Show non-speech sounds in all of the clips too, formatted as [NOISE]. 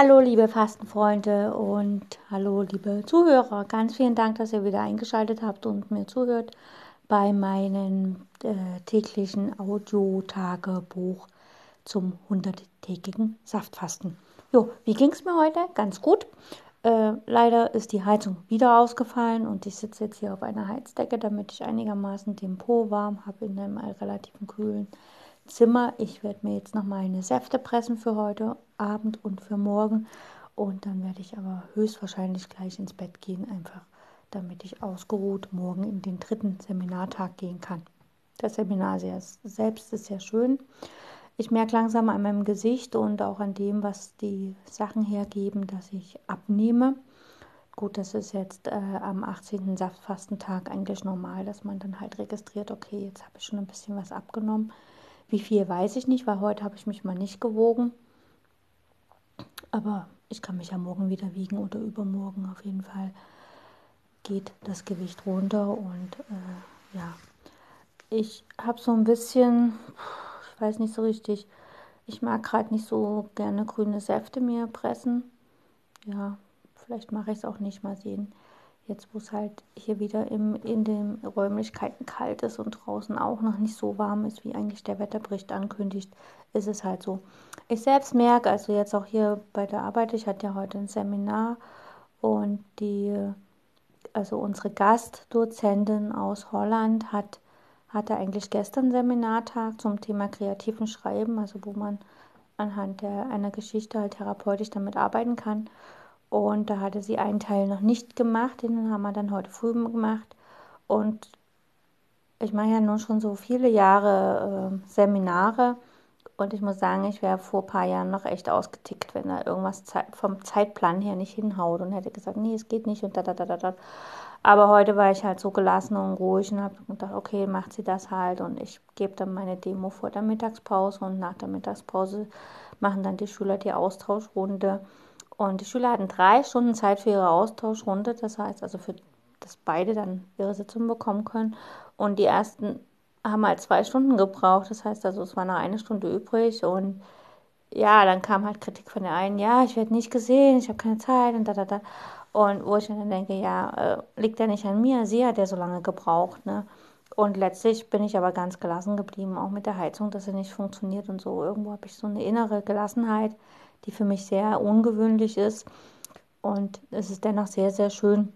Hallo liebe Fastenfreunde und hallo liebe Zuhörer. Ganz vielen Dank, dass ihr wieder eingeschaltet habt und mir zuhört bei meinem äh, täglichen Audiotagebuch zum 100-tägigen Saftfasten. Jo, wie ging es mir heute? Ganz gut. Äh, leider ist die Heizung wieder ausgefallen und ich sitze jetzt hier auf einer Heizdecke, damit ich einigermaßen den Po warm habe in einem relativ kühlen Zimmer. Ich werde mir jetzt noch meine Säfte pressen für heute Abend und für morgen. Und dann werde ich aber höchstwahrscheinlich gleich ins Bett gehen, einfach damit ich ausgeruht morgen in den dritten Seminartag gehen kann. Das Seminar selbst ist sehr schön. Ich merke langsam an meinem Gesicht und auch an dem, was die Sachen hergeben, dass ich abnehme. Gut, das ist jetzt äh, am 18. Saftfastentag eigentlich normal, dass man dann halt registriert, okay, jetzt habe ich schon ein bisschen was abgenommen. Wie viel weiß ich nicht, weil heute habe ich mich mal nicht gewogen. Aber ich kann mich ja morgen wieder wiegen oder übermorgen auf jeden Fall geht das Gewicht runter und äh, ja, ich habe so ein bisschen, ich weiß nicht so richtig, ich mag gerade nicht so gerne grüne Säfte mir pressen. Ja, vielleicht mache ich es auch nicht mal sehen. Jetzt, wo es halt hier wieder im, in den Räumlichkeiten kalt ist und draußen auch noch nicht so warm ist, wie eigentlich der Wetterbericht ankündigt, ist es halt so. Ich selbst merke, also jetzt auch hier bei der Arbeit, ich hatte ja heute ein Seminar und die, also unsere Gastdozentin aus Holland hat, hatte eigentlich gestern Seminartag zum Thema kreativen Schreiben, also wo man anhand der, einer Geschichte halt therapeutisch damit arbeiten kann. Und da hatte sie einen Teil noch nicht gemacht, den haben wir dann heute früh gemacht. Und ich mache ja nun schon so viele Jahre äh, Seminare und ich muss sagen, ich wäre vor ein paar Jahren noch echt ausgetickt, wenn da irgendwas vom Zeitplan her nicht hinhaut und hätte gesagt, nee, es geht nicht und da, da, da, da, da. Aber heute war ich halt so gelassen und ruhig und habe gedacht, okay, macht sie das halt und ich gebe dann meine Demo vor der Mittagspause und nach der Mittagspause machen dann die Schüler die Austauschrunde. Und die Schüler hatten drei Stunden Zeit für ihre Austauschrunde, das heißt also für dass beide dann ihre Sitzung bekommen können. Und die ersten haben halt zwei Stunden gebraucht. Das heißt also, es war noch eine Stunde übrig. Und ja, dann kam halt Kritik von der einen, ja, ich werde nicht gesehen, ich habe keine Zeit und da, da, da. Und wo ich dann denke, ja, äh, liegt ja nicht an mir, sie hat ja so lange gebraucht, ne? Und letztlich bin ich aber ganz gelassen geblieben, auch mit der Heizung, dass sie nicht funktioniert und so. Irgendwo habe ich so eine innere Gelassenheit, die für mich sehr ungewöhnlich ist. Und es ist dennoch sehr, sehr schön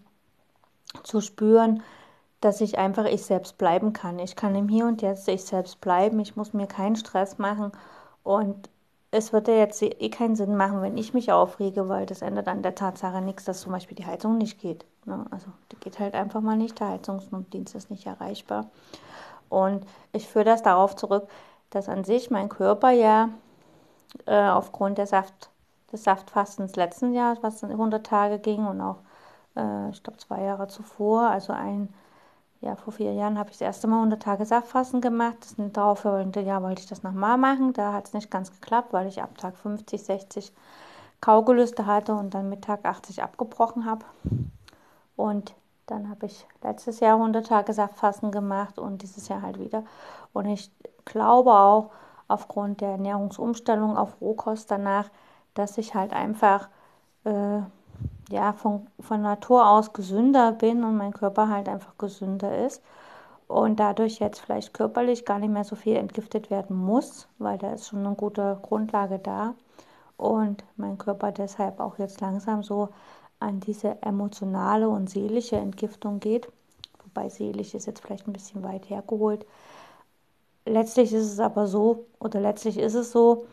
zu spüren, dass ich einfach ich selbst bleiben kann. Ich kann im Hier und Jetzt ich selbst bleiben. Ich muss mir keinen Stress machen. Und es wird ja jetzt eh keinen Sinn machen, wenn ich mich aufrege, weil das ändert an der Tatsache nichts, dass zum Beispiel die Heizung nicht geht. Ne? Also die geht halt einfach mal nicht. Der Heizungsdienst ist nicht erreichbar. Und ich führe das darauf zurück, dass an sich mein Körper ja äh, aufgrund der Saft, des Saftfastens letzten Jahres, was dann 100 Tage ging und auch, äh, ich glaube, zwei Jahre zuvor, also ein, ja, vor vier Jahren habe ich das erste Mal 100 Tage Saftfasten gemacht. Das darauffolgende Jahr wollte ich das nochmal machen. Da hat es nicht ganz geklappt, weil ich ab Tag 50, 60 Kaugelüste hatte und dann mit Tag 80 abgebrochen habe. Und dann habe ich letztes Jahr 100 Tage Saftfasten gemacht und dieses Jahr halt wieder. Und ich glaube auch, aufgrund der Ernährungsumstellung auf Rohkost danach, dass ich halt einfach äh, ja, von, von Natur aus gesünder bin und mein Körper halt einfach gesünder ist und dadurch jetzt vielleicht körperlich gar nicht mehr so viel entgiftet werden muss, weil da ist schon eine gute Grundlage da und mein Körper deshalb auch jetzt langsam so an diese emotionale und seelische Entgiftung geht, wobei seelisch ist jetzt vielleicht ein bisschen weit hergeholt, letztlich ist es aber so, oder letztlich ist es so,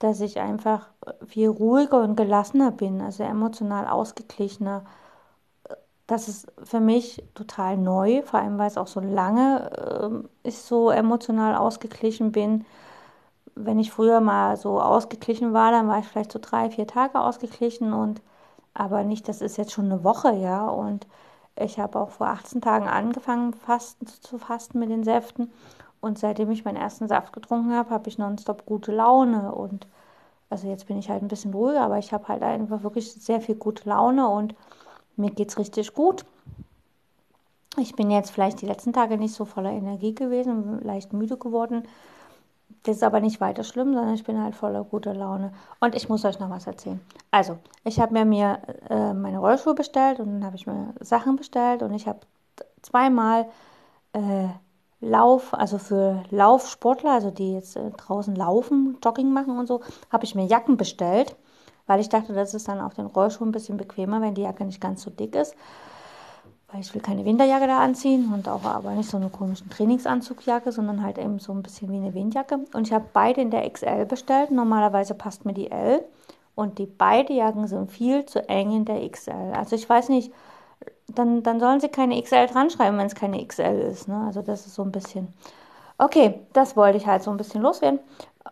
dass ich einfach viel ruhiger und gelassener bin, also emotional ausgeglichener. Das ist für mich total neu, vor allem weil es auch so lange äh, ich so emotional ausgeglichen bin. Wenn ich früher mal so ausgeglichen war, dann war ich vielleicht so drei, vier Tage ausgeglichen und aber nicht, das ist jetzt schon eine Woche, ja. Und ich habe auch vor 18 Tagen angefangen, fasten, zu fasten mit den Säften. Und seitdem ich meinen ersten Saft getrunken habe, habe ich nonstop gute Laune. Und also jetzt bin ich halt ein bisschen ruhiger, aber ich habe halt einfach wirklich sehr viel gute Laune und mir geht es richtig gut. Ich bin jetzt vielleicht die letzten Tage nicht so voller Energie gewesen, leicht müde geworden. das ist aber nicht weiter schlimm, sondern ich bin halt voller guter Laune. Und ich muss euch noch was erzählen. Also, ich habe mir, mir äh, meine Rollschuhe bestellt und dann habe ich mir Sachen bestellt und ich habe zweimal äh, Lauf, also für Laufsportler, also die jetzt äh, draußen laufen, Jogging machen und so, habe ich mir Jacken bestellt, weil ich dachte, das ist dann auf den Rollschuhen ein bisschen bequemer, wenn die Jacke nicht ganz so dick ist weil ich will keine Winterjacke da anziehen und auch aber nicht so eine komische Trainingsanzugjacke, sondern halt eben so ein bisschen wie eine Windjacke. Und ich habe beide in der XL bestellt. Normalerweise passt mir die L. Und die beiden Jacken sind viel zu eng in der XL. Also ich weiß nicht, dann, dann sollen sie keine XL dran schreiben, wenn es keine XL ist. Ne? Also das ist so ein bisschen. Okay, das wollte ich halt so ein bisschen loswerden.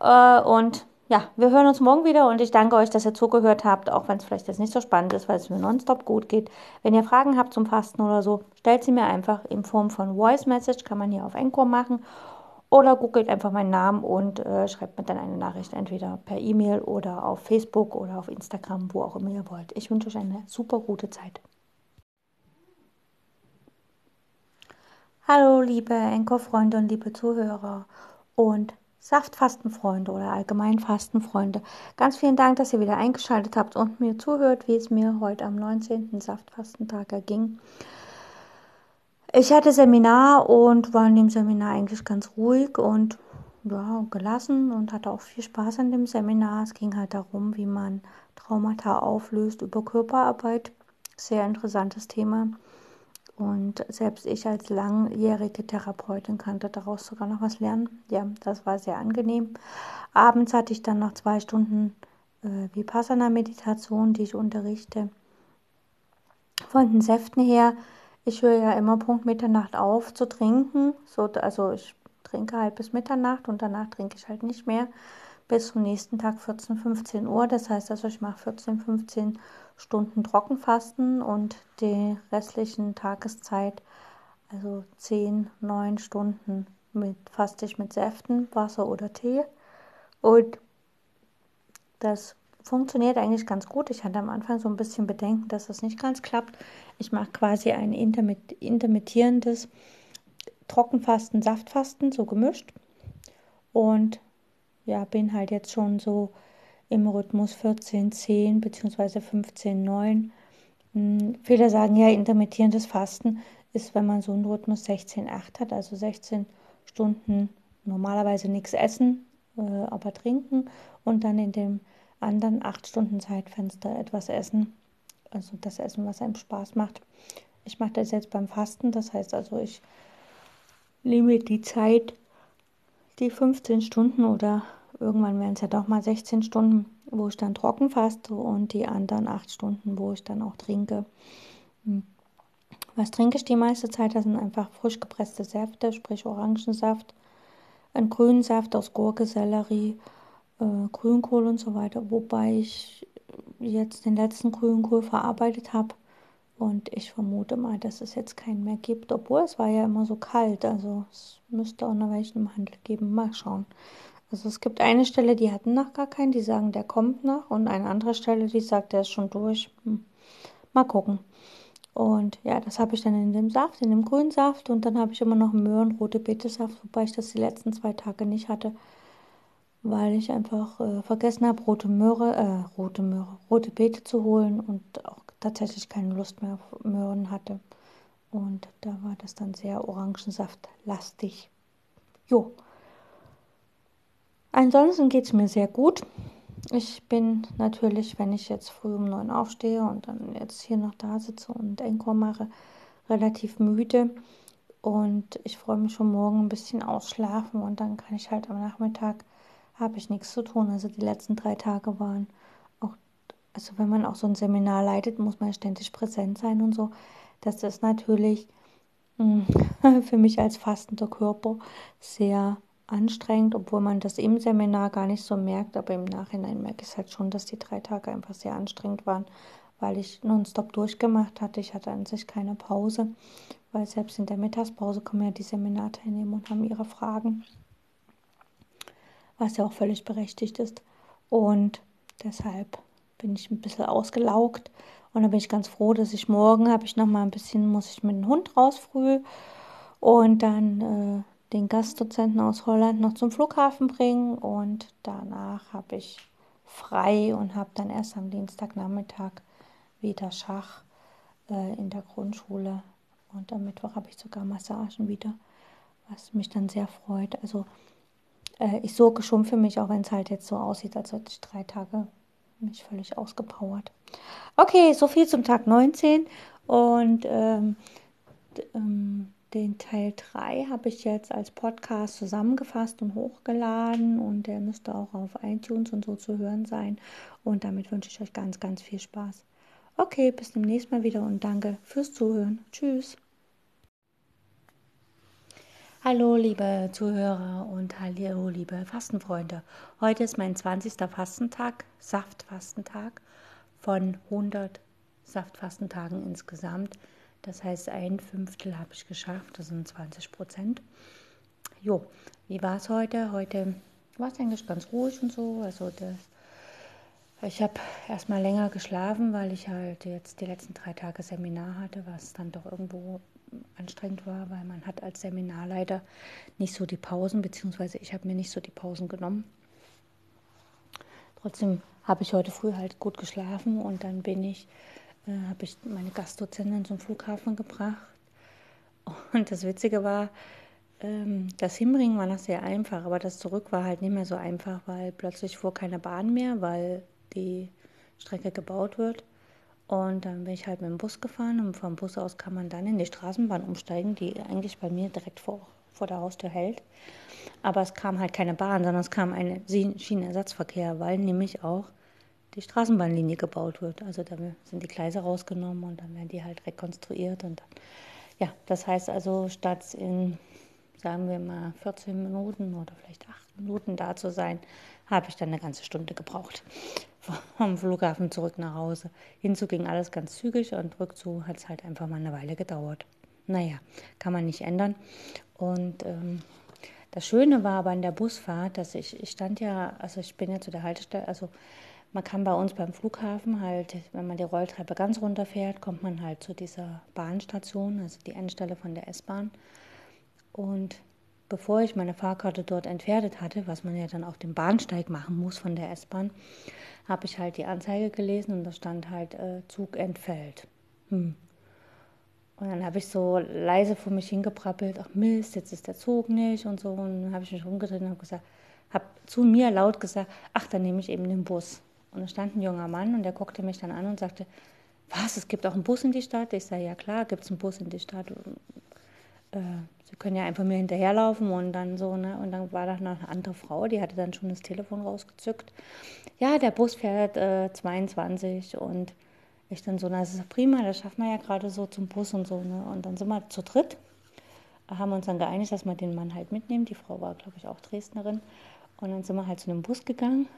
Äh, und ja, wir hören uns morgen wieder und ich danke euch, dass ihr zugehört habt, auch wenn es vielleicht jetzt nicht so spannend ist, weil es mir nonstop gut geht. Wenn ihr Fragen habt zum Fasten oder so, stellt sie mir einfach in Form von Voice Message, kann man hier auf Encore machen. Oder googelt einfach meinen Namen und äh, schreibt mir dann eine Nachricht, entweder per E-Mail oder auf Facebook oder auf Instagram, wo auch immer ihr wollt. Ich wünsche euch eine super gute Zeit. Hallo, liebe Encore-Freunde und liebe Zuhörer und Saftfastenfreunde oder allgemein Fastenfreunde. Ganz vielen Dank, dass ihr wieder eingeschaltet habt und mir zuhört, wie es mir heute am 19. Saftfastentag erging. Ich hatte Seminar und war in dem Seminar eigentlich ganz ruhig und ja, gelassen und hatte auch viel Spaß an dem Seminar. Es ging halt darum, wie man Traumata auflöst über Körperarbeit. Sehr interessantes Thema. Und selbst ich als langjährige Therapeutin konnte daraus sogar noch was lernen. Ja, das war sehr angenehm. Abends hatte ich dann noch zwei Stunden äh, Vipassana-Meditation, die ich unterrichte. Von den Säften her, ich höre ja immer Punkt Mitternacht auf zu trinken. So, also ich trinke halt bis Mitternacht und danach trinke ich halt nicht mehr bis zum nächsten Tag 14, 15 Uhr. Das heißt also, ich mache 14, 15 Stunden Trockenfasten und die restlichen Tageszeit, also 10, 9 Stunden mit faste ich mit Säften, Wasser oder Tee. Und das funktioniert eigentlich ganz gut. Ich hatte am Anfang so ein bisschen Bedenken, dass das nicht ganz klappt. Ich mache quasi ein intermittierendes Trockenfasten, Saftfasten, so gemischt. Und ja, bin halt jetzt schon so im Rhythmus 14, 10 bzw. 15, 9. Viele sagen ja, intermittierendes Fasten ist, wenn man so einen Rhythmus 16, 8 hat, also 16 Stunden normalerweise nichts essen, äh, aber trinken und dann in dem anderen 8 Stunden Zeitfenster etwas essen, also das Essen, was einem Spaß macht. Ich mache das jetzt beim Fasten, das heißt also, ich nehme die Zeit, die 15 Stunden oder irgendwann werden es ja doch mal 16 Stunden, wo ich dann trocken faste und die anderen 8 Stunden, wo ich dann auch trinke. Hm. Was trinke ich die meiste Zeit? Das sind einfach frisch gepresste Säfte, sprich Orangensaft, ein Grünsaft aus Gurke, Sellerie, äh, Grünkohl und so weiter. Wobei ich jetzt den letzten Grünkohl verarbeitet habe und ich vermute mal, dass es jetzt keinen mehr gibt, obwohl es war ja immer so kalt. Also es müsste auch noch welchen im Handel geben. Mal schauen. Also es gibt eine Stelle, die hatten noch gar keinen, die sagen, der kommt noch. Und eine andere Stelle, die sagt, der ist schon durch. Hm. Mal gucken. Und ja, das habe ich dann in dem Saft, in dem grünen Saft. Und dann habe ich immer noch Möhren, rote Betesaft, wobei ich das die letzten zwei Tage nicht hatte, weil ich einfach äh, vergessen habe, rote Möhre, äh, rote Möhre, rote Beete zu holen und auch tatsächlich keine Lust mehr auf Möhren hatte. Und da war das dann sehr orangensaftlastig. Jo. Ansonsten geht es mir sehr gut. Ich bin natürlich, wenn ich jetzt früh um neun aufstehe und dann jetzt hier noch da sitze und Encore mache, relativ müde. Und ich freue mich schon morgen ein bisschen ausschlafen und dann kann ich halt am Nachmittag, habe ich nichts zu tun. Also die letzten drei Tage waren auch, also wenn man auch so ein Seminar leitet, muss man ständig präsent sein und so. Das ist natürlich mh, hm, [LAUGHS] für mich als fastender Körper sehr anstrengend, obwohl man das im Seminar gar nicht so merkt, aber im Nachhinein merke ich halt schon, dass die drei Tage einfach sehr anstrengend waren, weil ich nonstop durchgemacht hatte. Ich hatte an sich keine Pause, weil selbst in der Mittagspause kommen ja die Seminarteilnehmer und haben ihre Fragen, was ja auch völlig berechtigt ist. Und deshalb bin ich ein bisschen ausgelaugt und da bin ich ganz froh, dass ich morgen habe ich noch mal ein bisschen, muss ich mit dem Hund raus früh und dann äh, den Gastdozenten aus Holland noch zum Flughafen bringen und danach habe ich frei und habe dann erst am Dienstagnachmittag wieder Schach äh, in der Grundschule und am Mittwoch habe ich sogar Massagen wieder, was mich dann sehr freut. Also äh, ich sorge schon für mich, auch wenn es halt jetzt so aussieht, als hätte ich drei Tage mich völlig ausgepowert. Okay, so viel zum Tag 19 und ähm, ähm, den Teil 3 habe ich jetzt als Podcast zusammengefasst und hochgeladen und der müsste auch auf iTunes und so zu hören sein. Und damit wünsche ich euch ganz, ganz viel Spaß. Okay, bis zum nächsten Mal wieder und danke fürs Zuhören. Tschüss. Hallo, liebe Zuhörer und hallo, liebe Fastenfreunde. Heute ist mein 20. Fastentag, Saftfastentag von 100 Saftfastentagen insgesamt. Das heißt, ein Fünftel habe ich geschafft, das sind 20 Prozent. Jo, wie war es heute? Heute war es eigentlich ganz ruhig und so. Also das, ich habe erstmal länger geschlafen, weil ich halt jetzt die letzten drei Tage Seminar hatte, was dann doch irgendwo anstrengend war, weil man hat als Seminarleiter nicht so die Pausen, beziehungsweise ich habe mir nicht so die Pausen genommen. Trotzdem habe ich heute früh halt gut geschlafen und dann bin ich äh, habe ich meine Gastdozentin zum Flughafen gebracht. Und das Witzige war, ähm, das Hinbringen war noch sehr einfach, aber das Zurück war halt nicht mehr so einfach, weil plötzlich fuhr keine Bahn mehr, weil die Strecke gebaut wird. Und dann bin ich halt mit dem Bus gefahren und vom Bus aus kann man dann in die Straßenbahn umsteigen, die eigentlich bei mir direkt vor, vor der Haustür hält. Aber es kam halt keine Bahn, sondern es kam ein Schienenersatzverkehr, weil nämlich auch die Straßenbahnlinie gebaut wird. Also da sind die Gleise rausgenommen und dann werden die halt rekonstruiert. Und dann, ja, das heißt also, statt in, sagen wir mal, 14 Minuten oder vielleicht 8 Minuten da zu sein, habe ich dann eine ganze Stunde gebraucht. [LAUGHS] Vom Flughafen zurück nach Hause. Hinzu ging alles ganz zügig und rückzu hat es halt einfach mal eine Weile gedauert. Naja, kann man nicht ändern. Und ähm, das Schöne war aber an der Busfahrt, dass ich, ich stand ja, also ich bin ja zu der Haltestelle, also man kann bei uns beim Flughafen halt, wenn man die Rolltreppe ganz runterfährt, kommt man halt zu dieser Bahnstation, also die Endstelle von der S-Bahn. Und bevor ich meine Fahrkarte dort entwertet hatte, was man ja dann auf dem Bahnsteig machen muss von der S-Bahn, habe ich halt die Anzeige gelesen und da stand halt äh, Zug entfällt. Hm. Und dann habe ich so leise vor mich hingeprappelt, ach Mist, jetzt ist der Zug nicht und so. Und dann habe ich mich umgedreht und habe gesagt, habe zu mir laut gesagt, ach, dann nehme ich eben den Bus. Und da stand ein junger Mann und der guckte mich dann an und sagte, was, es gibt auch einen Bus in die Stadt? Ich sage, ja klar, gibt es einen Bus in die Stadt. Äh, Sie können ja einfach mir hinterherlaufen und dann so, ne? Und dann war da noch eine andere Frau, die hatte dann schon das Telefon rausgezückt. Ja, der Bus fährt äh, 22 und ich dann so, na, das ist prima, das schaffen wir ja gerade so zum Bus und so, ne? Und dann sind wir zu dritt, haben uns dann geeinigt, dass wir den Mann halt mitnehmen. Die Frau war, glaube ich, auch Dresdnerin. Und dann sind wir halt zu einem Bus gegangen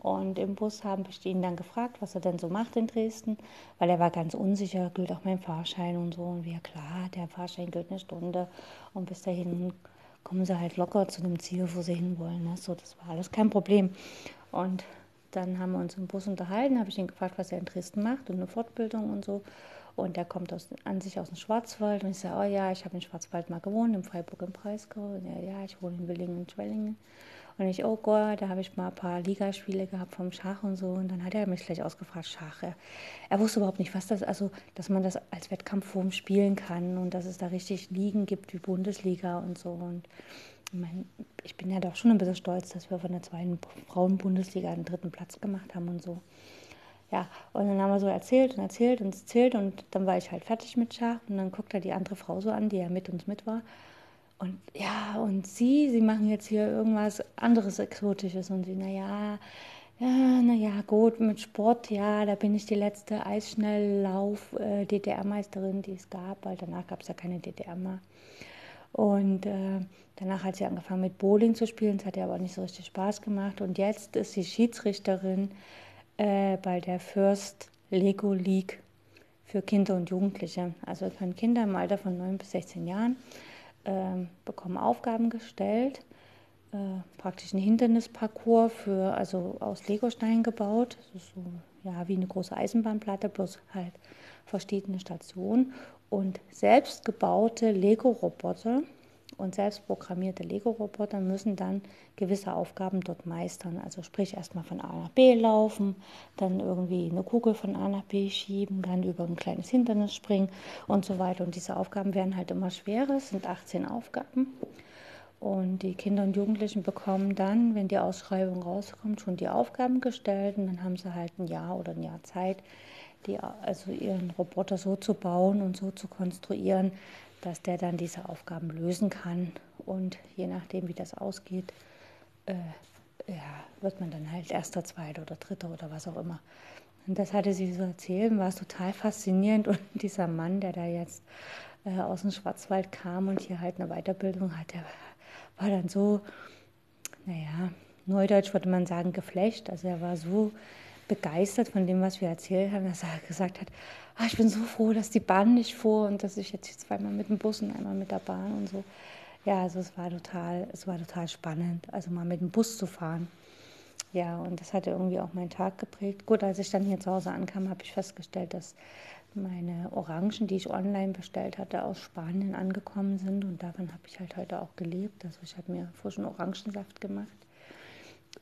und im Bus haben ich ihn dann gefragt, was er denn so macht in Dresden, weil er war ganz unsicher, gilt auch mein Fahrschein und so. Und wir, klar, der Fahrschein gilt eine Stunde. Und bis dahin kommen sie halt locker zu dem Ziel, wo sie hinwollen. Ne? So, das war alles kein Problem. Und dann haben wir uns im Bus unterhalten, habe ich ihn gefragt, was er in Dresden macht und eine Fortbildung und so. Und er kommt aus, an sich aus dem Schwarzwald. Und ich sage, oh ja, ich habe in Schwarzwald mal gewohnt, in Freiburg im Breisgau. Und er, ja, ich wohne in Willingen und Schwellingen. Und ich, oh Gott, da habe ich mal ein paar Ligaspiele gehabt vom Schach und so. Und dann hat er mich gleich ausgefragt, Schach. Er, er wusste überhaupt nicht, was das, also, dass man das als Wettkampfform spielen kann und dass es da richtig Ligen gibt wie Bundesliga und so. Und ich bin ja doch schon ein bisschen stolz, dass wir von der zweiten Frauen-Bundesliga einen dritten Platz gemacht haben und so. Ja, und dann haben wir so erzählt und erzählt und erzählt und dann war ich halt fertig mit Schach und dann guckt er die andere Frau so an, die ja mit uns mit war und ja, und sie, sie machen jetzt hier irgendwas anderes Exotisches. Und sie, naja, ja, naja, gut, mit Sport, ja, da bin ich die letzte Eisschnelllauf-DDR-Meisterin, die es gab, weil danach gab es ja keine DDR mehr. Und äh, danach hat sie angefangen mit Bowling zu spielen, es hat ihr aber nicht so richtig Spaß gemacht. Und jetzt ist sie Schiedsrichterin äh, bei der First Lego League für Kinder und Jugendliche. Also können Kinder im Alter von 9 bis 16 Jahren äh, bekommen Aufgaben gestellt, äh, praktisch einen Hindernisparcours für, also aus Legosteinen gebaut. So ja, wie eine große Eisenbahnplatte, bloß halt verschiedene Stationen und selbst gebaute Lego-Roboter und selbst programmierte Lego-Roboter müssen dann gewisse Aufgaben dort meistern. Also sprich erstmal von A nach B laufen, dann irgendwie eine Kugel von A nach B schieben, dann über ein kleines Hindernis springen und so weiter. Und diese Aufgaben werden halt immer schwerer. Es sind 18 Aufgaben. Und die Kinder und Jugendlichen bekommen dann, wenn die Ausschreibung rauskommt, schon die Aufgaben gestellt und dann haben sie halt ein Jahr oder ein Jahr Zeit, die, also ihren Roboter so zu bauen und so zu konstruieren, dass der dann diese Aufgaben lösen kann. Und je nachdem, wie das ausgeht, äh, ja, wird man dann halt erster, zweiter oder dritter oder was auch immer. Und das hatte sie so erzählt, war es total faszinierend. Und [LAUGHS] dieser Mann, der da jetzt äh, aus dem Schwarzwald kam und hier halt eine Weiterbildung hat, der war dann so, naja, neudeutsch würde man sagen, geflecht. Also er war so begeistert von dem, was wir erzählt haben, dass er gesagt hat, ah, ich bin so froh, dass die Bahn nicht fuhr und dass ich jetzt hier zweimal mit dem Bus und einmal mit der Bahn und so. Ja, also es war total, es war total spannend, also mal mit dem Bus zu fahren. Ja, und das hatte irgendwie auch meinen Tag geprägt. Gut, als ich dann hier zu Hause ankam, habe ich festgestellt, dass meine Orangen, die ich online bestellt hatte, aus Spanien angekommen sind. Und davon habe ich halt heute auch gelebt. Also ich habe mir frischen Orangensaft gemacht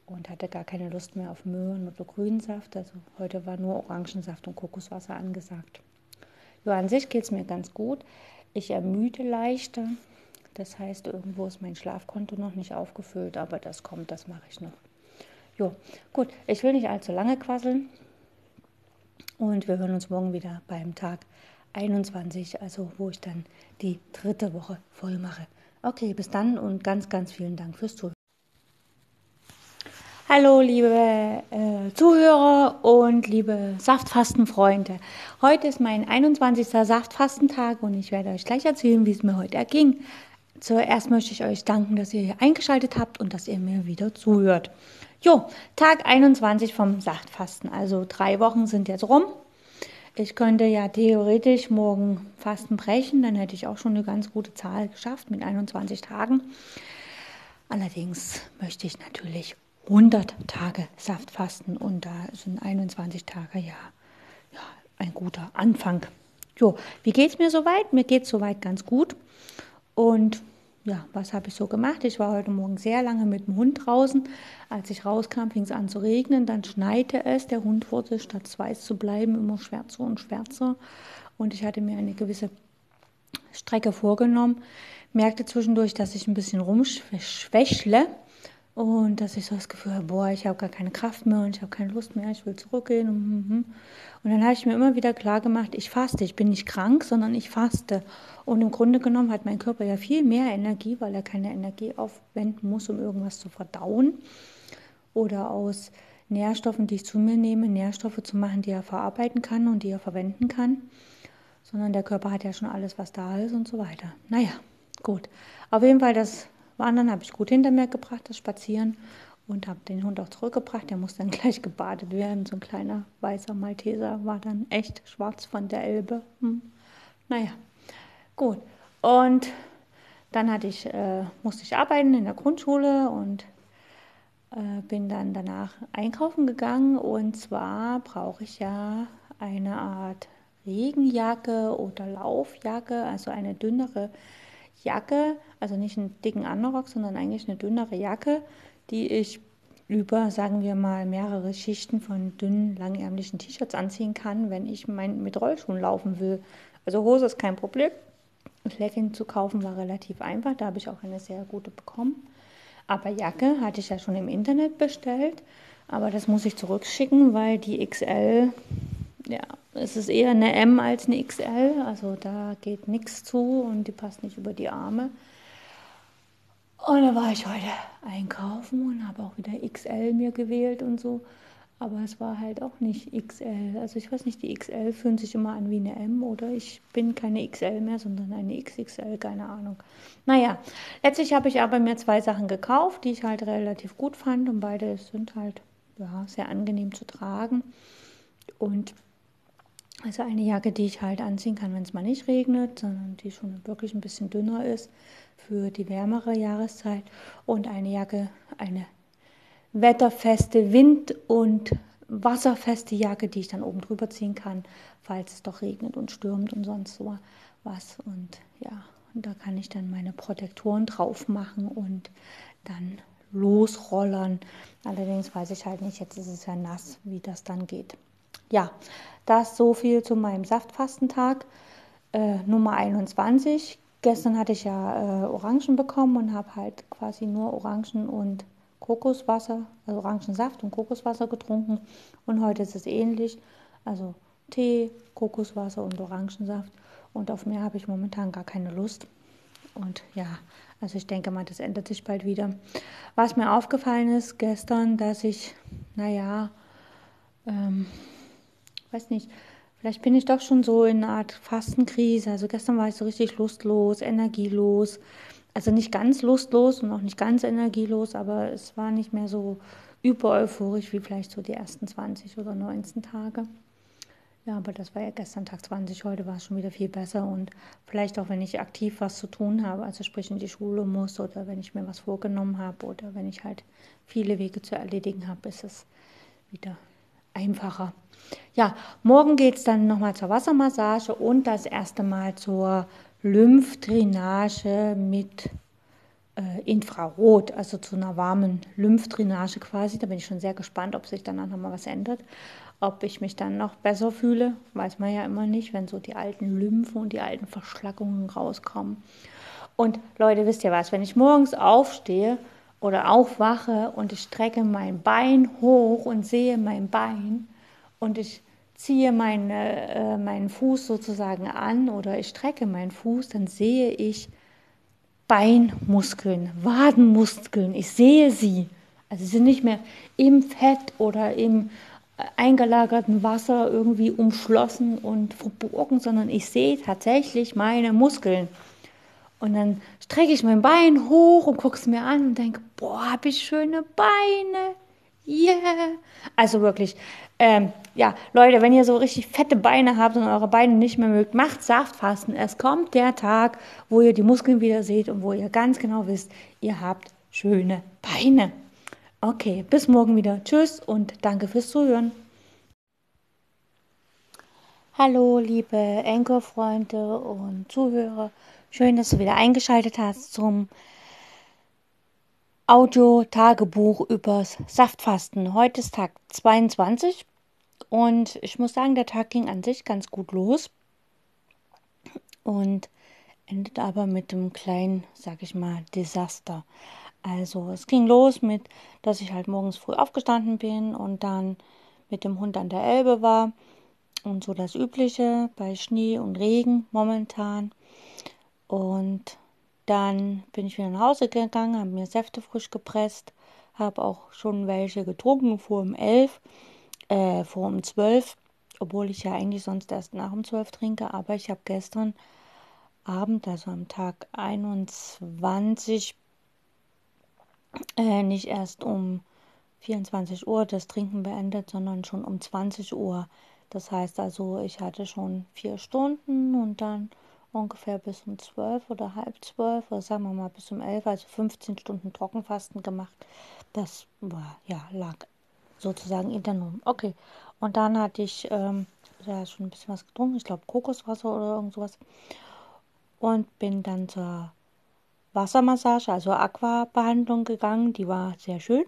und hatte gar keine Lust mehr auf Möhren oder Grünsaft. Also heute war nur Orangensaft und Kokoswasser angesagt. Ja, an sich geht es mir ganz gut. Ich ermüde leichter. Das heißt, irgendwo ist mein Schlafkonto noch nicht aufgefüllt, aber das kommt, das mache ich noch. Jo, gut, ich will nicht allzu lange quasseln. Und wir hören uns morgen wieder beim Tag 21, also wo ich dann die dritte Woche voll mache. Okay, bis dann und ganz, ganz vielen Dank fürs Zuhören. Hallo, liebe äh, Zuhörer und liebe Saftfastenfreunde. Heute ist mein 21. Saftfastentag und ich werde euch gleich erzählen, wie es mir heute erging. Zuerst möchte ich euch danken, dass ihr hier eingeschaltet habt und dass ihr mir wieder zuhört. Jo, Tag 21 vom Saftfasten. Also drei Wochen sind jetzt rum. Ich könnte ja theoretisch morgen Fasten brechen, dann hätte ich auch schon eine ganz gute Zahl geschafft mit 21 Tagen. Allerdings möchte ich natürlich 100 Tage Saftfasten und da sind 21 Tage ja, ja ein guter Anfang. Jo, wie geht es mir soweit? Mir geht es soweit ganz gut. Und ja, was habe ich so gemacht? Ich war heute Morgen sehr lange mit dem Hund draußen. Als ich rauskam, fing es an zu regnen, dann schneite es. Der Hund wurde, statt weiß zu bleiben, immer schwärzer und schwärzer. Und ich hatte mir eine gewisse Strecke vorgenommen, merkte zwischendurch, dass ich ein bisschen rumschwächle und dass ich so das Gefühl habe, boah, ich habe gar keine Kraft mehr und ich habe keine Lust mehr, ich will zurückgehen. Und dann habe ich mir immer wieder klar gemacht, ich faste, ich bin nicht krank, sondern ich faste. Und im Grunde genommen hat mein Körper ja viel mehr Energie, weil er keine Energie aufwenden muss, um irgendwas zu verdauen oder aus Nährstoffen, die ich zu mir nehme, Nährstoffe zu machen, die er verarbeiten kann und die er verwenden kann. Sondern der Körper hat ja schon alles, was da ist und so weiter. Naja, gut. Auf jeden Fall, das Wandern habe ich gut hinter mir gebracht, das Spazieren. Und habe den Hund auch zurückgebracht. Der muss dann [LAUGHS] gleich gebadet werden. So ein kleiner weißer Malteser war dann echt schwarz von der Elbe. Hm. Naja, gut. Und dann hatte ich, äh, musste ich arbeiten in der Grundschule und äh, bin dann danach einkaufen gegangen. Und zwar brauche ich ja eine Art Regenjacke oder Laufjacke, also eine dünnere Jacke, also nicht einen dicken Anorak, sondern eigentlich eine dünnere Jacke, die ich über, sagen wir mal, mehrere Schichten von dünnen, langärmlichen T-Shirts anziehen kann, wenn ich mein, mit Rollschuhen laufen will. Also Hose ist kein Problem. Legging zu kaufen war relativ einfach, da habe ich auch eine sehr gute bekommen. Aber Jacke hatte ich ja schon im Internet bestellt, aber das muss ich zurückschicken, weil die XL ja, es ist eher eine M als eine XL, also da geht nichts zu und die passt nicht über die Arme. Und da war ich heute einkaufen und habe auch wieder XL mir gewählt und so. Aber es war halt auch nicht XL. Also ich weiß nicht, die XL fühlen sich immer an wie eine M oder ich bin keine XL mehr, sondern eine XXL, keine Ahnung. Naja, letztlich habe ich aber mir zwei Sachen gekauft, die ich halt relativ gut fand und beide sind halt ja, sehr angenehm zu tragen. Und also eine Jacke, die ich halt anziehen kann, wenn es mal nicht regnet, sondern die schon wirklich ein bisschen dünner ist für die wärmere Jahreszeit. Und eine Jacke, eine wetterfeste, wind- und wasserfeste Jacke, die ich dann oben drüber ziehen kann, falls es doch regnet und stürmt und sonst so was. Und ja, da kann ich dann meine Protektoren drauf machen und dann losrollern. Allerdings weiß ich halt nicht, jetzt ist es ja nass, wie das dann geht. Ja, das so viel zu meinem Saftfastentag äh, Nummer 21. Gestern hatte ich ja äh, Orangen bekommen und habe halt quasi nur Orangen und Kokoswasser, also Orangensaft und Kokoswasser getrunken. Und heute ist es ähnlich. Also Tee, Kokoswasser und Orangensaft. Und auf mehr habe ich momentan gar keine Lust. Und ja, also ich denke mal, das ändert sich bald wieder. Was mir aufgefallen ist gestern, dass ich, naja, ähm, weiß nicht, vielleicht bin ich doch schon so in einer Art Fastenkrise. Also gestern war ich so richtig lustlos, energielos. Also nicht ganz lustlos und auch nicht ganz energielos, aber es war nicht mehr so über euphorisch wie vielleicht so die ersten 20 oder 19 Tage. Ja, aber das war ja gestern Tag 20, heute war es schon wieder viel besser und vielleicht auch, wenn ich aktiv was zu tun habe, also sprich in die Schule muss oder wenn ich mir was vorgenommen habe oder wenn ich halt viele Wege zu erledigen habe, ist es wieder einfacher. Ja, morgen geht es dann nochmal zur Wassermassage und das erste Mal zur Lymphdrainage mit äh, Infrarot, also zu einer warmen Lymphdrainage quasi. Da bin ich schon sehr gespannt, ob sich danach nochmal was ändert. Ob ich mich dann noch besser fühle, weiß man ja immer nicht, wenn so die alten Lymphen und die alten Verschlackungen rauskommen. Und Leute, wisst ihr was, wenn ich morgens aufstehe oder aufwache und ich strecke mein Bein hoch und sehe mein Bein und ich ziehe meine, äh, meinen Fuß sozusagen an oder ich strecke meinen Fuß, dann sehe ich Beinmuskeln, Wadenmuskeln. Ich sehe sie. Also sie sind nicht mehr im Fett oder im eingelagerten Wasser irgendwie umschlossen und verborgen, sondern ich sehe tatsächlich meine Muskeln. Und dann strecke ich mein Bein hoch und gucke es mir an und denke, boah, habe ich schöne Beine. Yeah. Also wirklich, ähm, ja, Leute, wenn ihr so richtig fette Beine habt und eure Beine nicht mehr mögt, macht Saftfasten. Es kommt der Tag, wo ihr die Muskeln wieder seht und wo ihr ganz genau wisst, ihr habt schöne Beine. Okay, bis morgen wieder. Tschüss und danke fürs Zuhören. Hallo, liebe Enkelfreunde und Zuhörer. Schön, dass du wieder eingeschaltet hast zum Audio-Tagebuch übers Saftfasten. Heute ist Tag 22 und ich muss sagen, der Tag ging an sich ganz gut los und endet aber mit einem kleinen, sag ich mal, Desaster. Also es ging los mit, dass ich halt morgens früh aufgestanden bin und dann mit dem Hund an der Elbe war und so das Übliche bei Schnee und Regen momentan. Und dann bin ich wieder nach Hause gegangen, habe mir Säfte frisch gepresst, habe auch schon welche getrunken vor um elf, äh, vor um zwölf, obwohl ich ja eigentlich sonst erst nach um zwölf trinke. Aber ich habe gestern Abend, also am Tag 21, äh, nicht erst um 24 Uhr das Trinken beendet, sondern schon um 20 Uhr. Das heißt also, ich hatte schon vier Stunden und dann ungefähr bis um 12 oder halb zwölf oder sagen wir mal bis um 11, also 15 Stunden Trockenfasten gemacht. Das war, ja, lag sozusagen in der Norm. Okay, und dann hatte ich ähm, ja schon ein bisschen was getrunken, ich glaube Kokoswasser oder irgend sowas. Und bin dann zur Wassermassage, also Aquabehandlung gegangen. Die war sehr schön.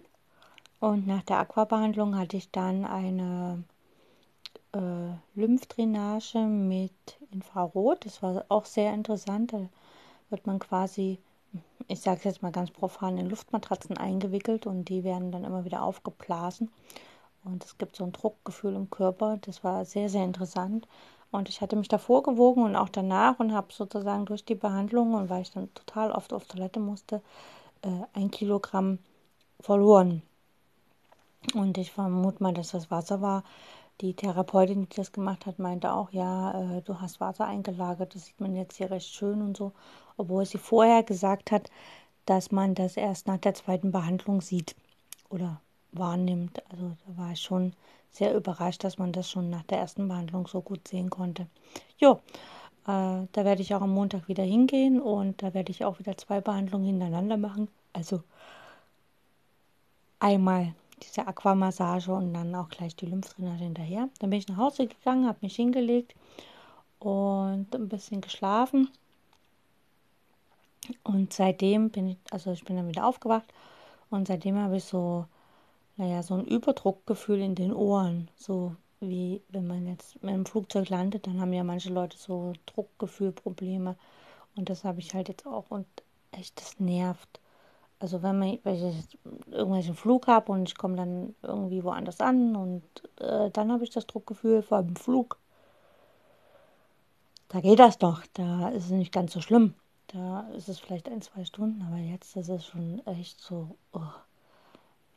Und nach der Aquabehandlung hatte ich dann eine äh, Lymphdrainage mit Infrarot. Das war auch sehr interessant. Da wird man quasi, ich sage es jetzt mal ganz profan, in Luftmatratzen eingewickelt und die werden dann immer wieder aufgeblasen. Und es gibt so ein Druckgefühl im Körper. Das war sehr, sehr interessant. Und ich hatte mich davor gewogen und auch danach und habe sozusagen durch die Behandlung und weil ich dann total oft auf Toilette musste, äh, ein Kilogramm verloren. Und ich vermute mal, dass das Wasser war. Die Therapeutin, die das gemacht hat, meinte auch, ja, äh, du hast Wasser eingelagert, das sieht man jetzt hier recht schön und so. Obwohl sie vorher gesagt hat, dass man das erst nach der zweiten Behandlung sieht oder wahrnimmt. Also da war ich schon sehr überrascht, dass man das schon nach der ersten Behandlung so gut sehen konnte. Jo, äh, da werde ich auch am Montag wieder hingehen und da werde ich auch wieder zwei Behandlungen hintereinander machen. Also einmal diese Aquamassage und dann auch gleich die Lymphdrainage hinterher. Dann bin ich nach Hause gegangen, habe mich hingelegt und ein bisschen geschlafen. Und seitdem bin ich, also ich bin dann wieder aufgewacht und seitdem habe ich so, naja, so ein Überdruckgefühl in den Ohren. So wie wenn man jetzt mit einem Flugzeug landet, dann haben ja manche Leute so Druckgefühlprobleme. Und das habe ich halt jetzt auch und echt, das nervt. Also wenn, man, wenn ich irgendwelchen Flug habe und ich komme dann irgendwie woanders an und äh, dann habe ich das Druckgefühl vor dem Flug. Da geht das doch, da ist es nicht ganz so schlimm. Da ist es vielleicht ein, zwei Stunden, aber jetzt ist es schon echt so, oh.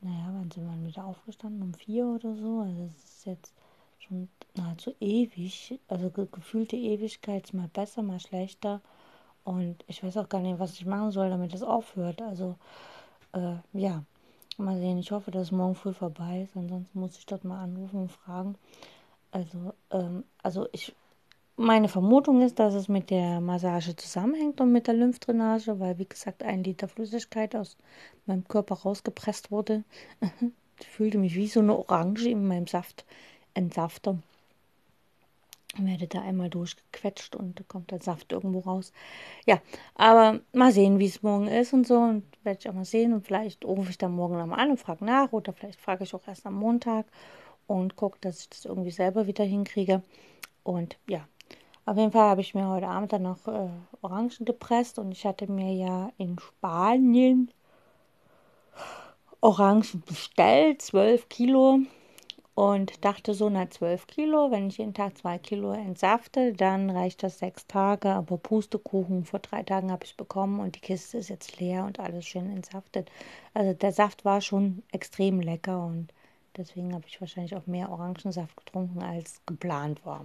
naja, wann sind wir wieder aufgestanden? Um vier oder so? Also es ist jetzt schon nahezu ewig, also ge gefühlte Ewigkeit, mal besser, mal schlechter. Und ich weiß auch gar nicht, was ich machen soll, damit es aufhört. Also, äh, ja, mal sehen. Ich hoffe, dass es morgen früh vorbei ist. Ansonsten muss ich dort mal anrufen und fragen. Also, ähm, also ich, meine Vermutung ist, dass es mit der Massage zusammenhängt und mit der Lymphdrainage, weil, wie gesagt, ein Liter Flüssigkeit aus meinem Körper rausgepresst wurde. [LAUGHS] ich fühlte mich wie so eine Orange in meinem Saft, Entsafter werde da einmal durchgequetscht und da kommt der Saft irgendwo raus. Ja, aber mal sehen, wie es morgen ist und so. Und werde ich auch mal sehen. Und vielleicht rufe ich dann morgen nochmal an und frage nach. Oder vielleicht frage ich auch erst am Montag und gucke, dass ich das irgendwie selber wieder hinkriege. Und ja, auf jeden Fall habe ich mir heute Abend dann noch äh, Orangen gepresst. Und ich hatte mir ja in Spanien Orangen bestellt, 12 Kilo und dachte so, na 12 Kilo, wenn ich jeden Tag 2 Kilo entsafte, dann reicht das sechs Tage. Aber Pustekuchen vor drei Tagen habe ich bekommen und die Kiste ist jetzt leer und alles schön entsaftet. Also der Saft war schon extrem lecker und deswegen habe ich wahrscheinlich auch mehr Orangensaft getrunken, als geplant war.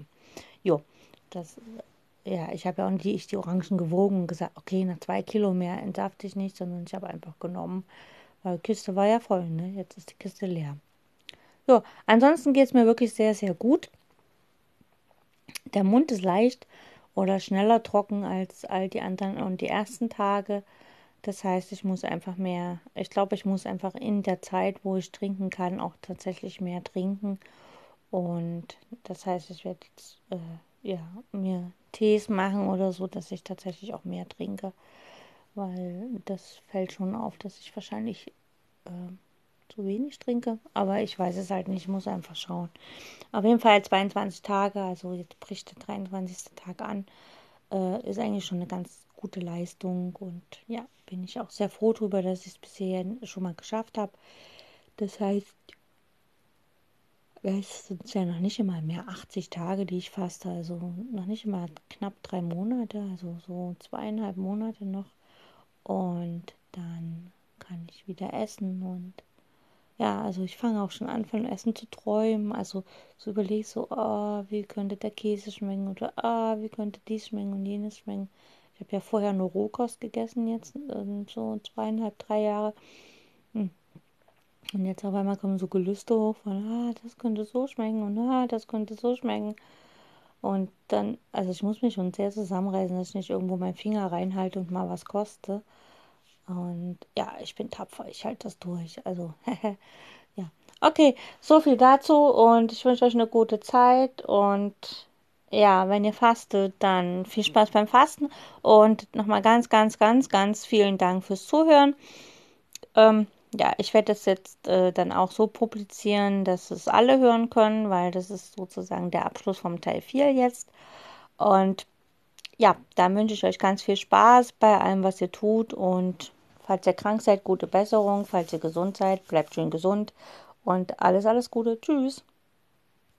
Jo, das, ja, ich habe ja auch nicht die, die Orangen gewogen und gesagt, okay, nach zwei Kilo mehr entsafte ich nicht, sondern ich habe einfach genommen, weil die Kiste war ja voll, ne? Jetzt ist die Kiste leer. So, ansonsten geht es mir wirklich sehr, sehr gut. Der Mund ist leicht oder schneller trocken als all die anderen und die ersten Tage. Das heißt, ich muss einfach mehr, ich glaube, ich muss einfach in der Zeit, wo ich trinken kann, auch tatsächlich mehr trinken. Und das heißt, ich werde jetzt äh, ja, mir Tees machen oder so, dass ich tatsächlich auch mehr trinke. Weil das fällt schon auf, dass ich wahrscheinlich äh, zu wenig trinke. Aber ich weiß es halt nicht, ich muss einfach schauen. Auf jeden Fall 22 Tage, also jetzt bricht der 23. Tag an, äh, ist eigentlich schon eine ganz gute Leistung. Und ja, bin ich auch sehr froh darüber, dass ich es bisher schon mal geschafft habe. Das heißt, es sind ja noch nicht immer mehr 80 Tage, die ich faste, also noch nicht immer knapp drei Monate, also so zweieinhalb Monate noch. Und dann kann ich wieder essen und ja, also ich fange auch schon an, von Essen zu träumen. Also so überlege so, ah, wie könnte der Käse schmecken oder ah, wie könnte dies schmecken und jenes schmecken. Ich habe ja vorher nur Rohkost gegessen, jetzt ähm, so zweieinhalb, drei Jahre. Hm. Und jetzt auf einmal kommen so Gelüste hoch von, ah, das könnte so schmecken und ah, das könnte so schmecken. Und dann, also ich muss mich schon sehr zusammenreißen, dass ich nicht irgendwo meinen Finger reinhalte und mal was koste. Und ja, ich bin tapfer, ich halte das durch. Also, [LAUGHS] ja. Okay, so viel dazu und ich wünsche euch eine gute Zeit und ja, wenn ihr fastet, dann viel Spaß beim Fasten und nochmal ganz, ganz, ganz, ganz vielen Dank fürs Zuhören. Ähm, ja, ich werde das jetzt äh, dann auch so publizieren, dass es alle hören können, weil das ist sozusagen der Abschluss vom Teil 4 jetzt. Und ja, da wünsche ich euch ganz viel Spaß bei allem, was ihr tut und Falls ihr krank seid, gute Besserung. Falls ihr gesund seid, bleibt schön gesund. Und alles, alles Gute. Tschüss.